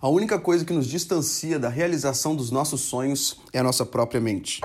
A única coisa que nos distancia da realização dos nossos sonhos é a nossa própria mente.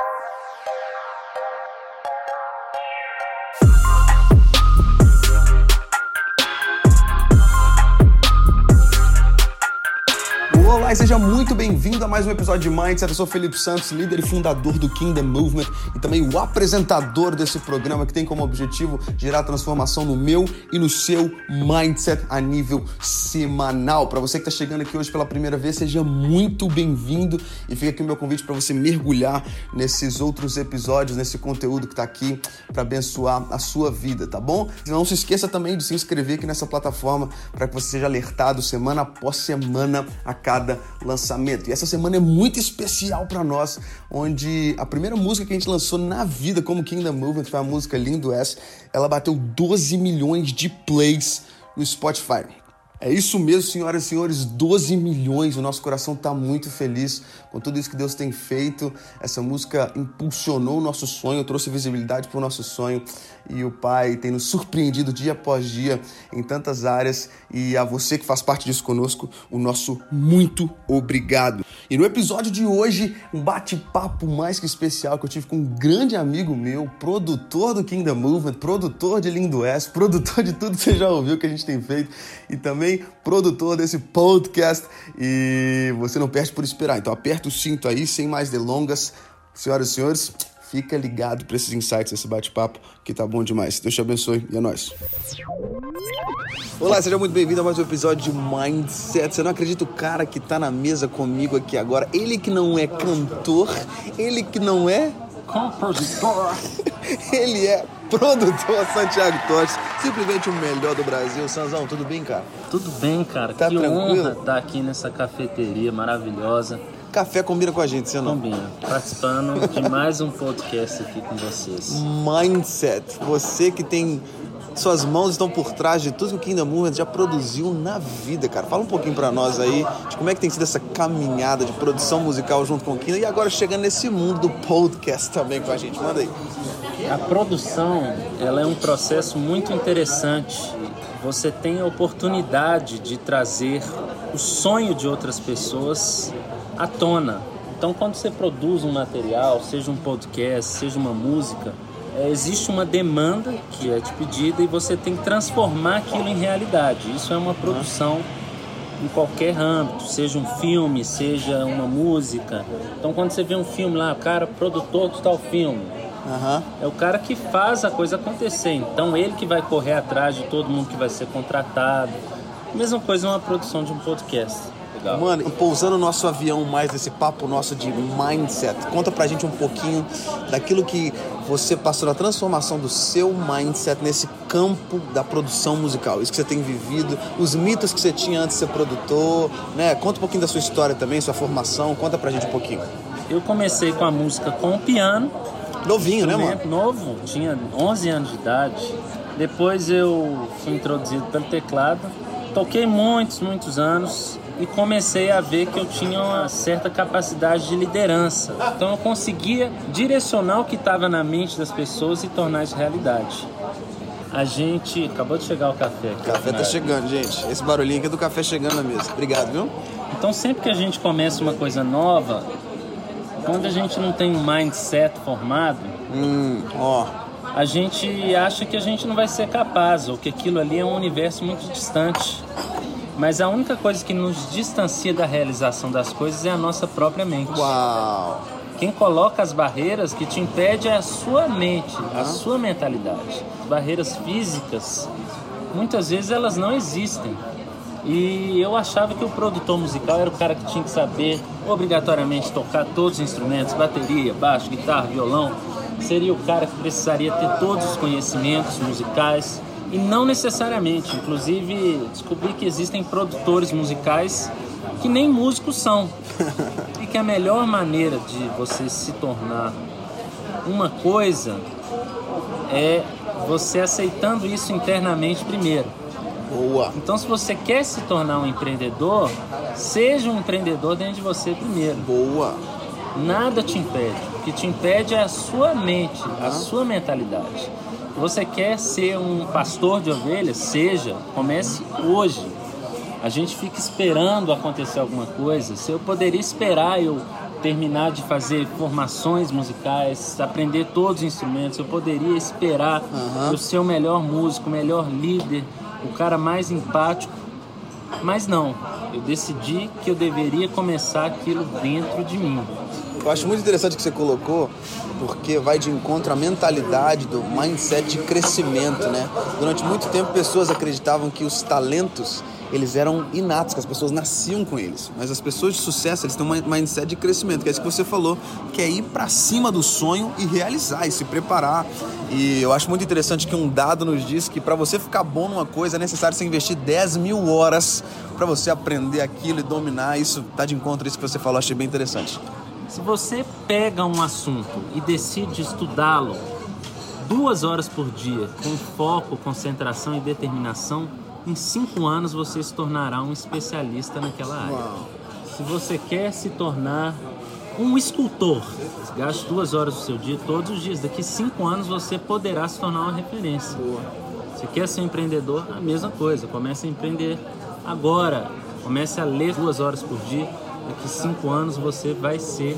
Seja muito bem-vindo a mais um episódio de Mindset. Eu sou Felipe Santos, líder e fundador do Kingdom Movement e também o apresentador desse programa que tem como objetivo gerar transformação no meu e no seu mindset a nível semanal. Para você que está chegando aqui hoje pela primeira vez, seja muito bem-vindo e fica aqui o meu convite para você mergulhar nesses outros episódios, nesse conteúdo que está aqui para abençoar a sua vida, tá bom? Não se esqueça também de se inscrever aqui nessa plataforma para que você seja alertado semana após semana a cada lançamento. E essa semana é muito especial para nós, onde a primeira música que a gente lançou na vida como Kingdom Movement foi a música Lindo S. Ela bateu 12 milhões de plays no Spotify. É isso mesmo, senhoras e senhores, 12 milhões. O nosso coração está muito feliz com tudo isso que Deus tem feito. Essa música impulsionou o nosso sonho, trouxe visibilidade para o nosso sonho. E o Pai tem nos surpreendido dia após dia em tantas áreas. E a você que faz parte disso conosco, o nosso muito obrigado. E no episódio de hoje, um bate-papo mais que especial que eu tive com um grande amigo meu, produtor do Kingdom Movement, produtor de Lindo S, produtor de tudo que você já ouviu que a gente tem feito e também produtor desse podcast. E você não perde por esperar. Então aperta o cinto aí, sem mais delongas. Senhoras e senhores, fica ligado para esses insights, esse bate-papo, que tá bom demais. Deus te abençoe e é nóis. Olá, seja muito bem-vindo a mais um episódio de Mindset. Você não acredita o cara que tá na mesa comigo aqui agora? Ele que não é cantor, ele que não é compositor. ele é produtor Santiago Torres, simplesmente o melhor do Brasil. Sanzão, tudo bem, cara? Tudo bem, cara. Tá que tranquilo? honra estar aqui nessa cafeteria maravilhosa. Café combina com a gente, você não? Combina. Participando de mais um podcast aqui com vocês. Mindset. Você que tem. Suas mãos estão por trás de tudo que o Kingdom Movement já produziu na vida, cara. Fala um pouquinho pra nós aí de como é que tem sido essa caminhada de produção musical junto com o Kingdom e agora chegando nesse mundo do podcast também com a gente. Manda aí. A produção, ela é um processo muito interessante. Você tem a oportunidade de trazer o sonho de outras pessoas à tona. Então, quando você produz um material, seja um podcast, seja uma música, é, existe uma demanda que é te pedida e você tem que transformar aquilo em realidade. Isso é uma produção em qualquer âmbito, seja um filme, seja uma música. Então, quando você vê um filme lá, o cara, produtor de tal filme, Aham. é o cara que faz a coisa acontecer. Então ele que vai correr atrás de todo mundo que vai ser contratado. Mesma coisa uma produção de um podcast. Legal. Mano, pousando o nosso avião mais nesse papo nosso de mindset, conta pra gente um pouquinho daquilo que você passou na transformação do seu mindset nesse campo da produção musical. Isso que você tem vivido, os mitos que você tinha antes de ser produtor, né? Conta um pouquinho da sua história também, sua formação, conta pra gente um pouquinho. Eu comecei com a música com o piano, Novinho, né, mano? novo, tinha 11 anos de idade. Depois eu fui introduzido pelo teclado. Toquei muitos, muitos anos e comecei a ver que eu tinha uma certa capacidade de liderança. Então eu conseguia direcionar o que estava na mente das pessoas e tornar isso realidade. A gente acabou de chegar o café aqui. O café tá chegando, gente. Esse barulhinho aqui é do café chegando na mesa. Obrigado, viu? Então sempre que a gente começa uma coisa nova, quando a gente não tem um mindset formado, Hum, ó. a gente acha que a gente não vai ser capaz, ou que aquilo ali é um universo muito distante. Mas a única coisa que nos distancia da realização das coisas é a nossa própria mente. Uau. Quem coloca as barreiras que te impede é a sua mente, a sua mentalidade. As barreiras físicas, muitas vezes elas não existem. E eu achava que o produtor musical era o cara que tinha que saber obrigatoriamente tocar todos os instrumentos, bateria, baixo, guitarra, violão. Seria o cara que precisaria ter todos os conhecimentos musicais e não necessariamente. Inclusive, descobri que existem produtores musicais que nem músicos são. E que a melhor maneira de você se tornar uma coisa é você aceitando isso internamente primeiro. Boa. Então, se você quer se tornar um empreendedor, seja um empreendedor dentro de você primeiro. Boa. Nada te impede. O que te impede é a sua mente, a sua mentalidade. Você quer ser um pastor de ovelhas? Seja. Comece hoje. A gente fica esperando acontecer alguma coisa. Se eu poderia esperar eu terminar de fazer formações musicais, aprender todos os instrumentos, eu poderia esperar uhum. eu ser o melhor músico, o melhor líder, o cara mais empático. Mas não, eu decidi que eu deveria começar aquilo dentro de mim. Eu acho muito interessante o que você colocou, porque vai de encontro à mentalidade do mindset de crescimento, né? Durante muito tempo pessoas acreditavam que os talentos eles eram inatos, que as pessoas nasciam com eles. Mas as pessoas de sucesso, eles têm um mindset de crescimento, que é isso que você falou, que é ir para cima do sonho e realizar e se preparar. E eu acho muito interessante que um dado nos diz que para você ficar bom numa coisa é necessário você investir 10 mil horas para você aprender aquilo e dominar. Isso tá de encontro a isso que você falou, achei bem interessante. Se você pega um assunto e decide estudá-lo duas horas por dia, com foco, concentração e determinação, em cinco anos você se tornará um especialista naquela área. Uau. Se você quer se tornar um escultor, gaste duas horas do seu dia todos os dias. Daqui cinco anos você poderá se tornar uma referência. Boa. Você quer ser um empreendedor? A mesma coisa. Comece a empreender agora. Comece a ler duas horas por dia daqui cinco anos você vai ser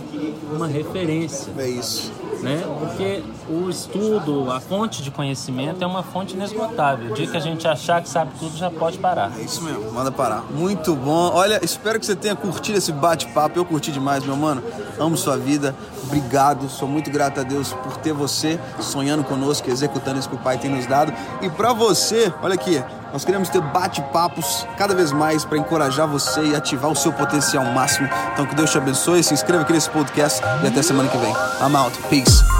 uma referência. É isso. Né? Porque o estudo, a fonte de conhecimento é uma fonte inesgotável. O dia que a gente achar que sabe tudo, já pode parar. É isso mesmo, manda parar. Muito bom. Olha, espero que você tenha curtido esse bate-papo. Eu curti demais, meu mano. Amo sua vida. Obrigado. Sou muito grato a Deus por ter você sonhando conosco, executando isso que o Pai tem nos dado. E para você, olha aqui, nós queremos ter bate-papos cada vez mais para encorajar você e ativar o seu potencial máximo. Então que Deus te abençoe, se inscreva aqui nesse podcast e até semana que vem. I'm out. Peace.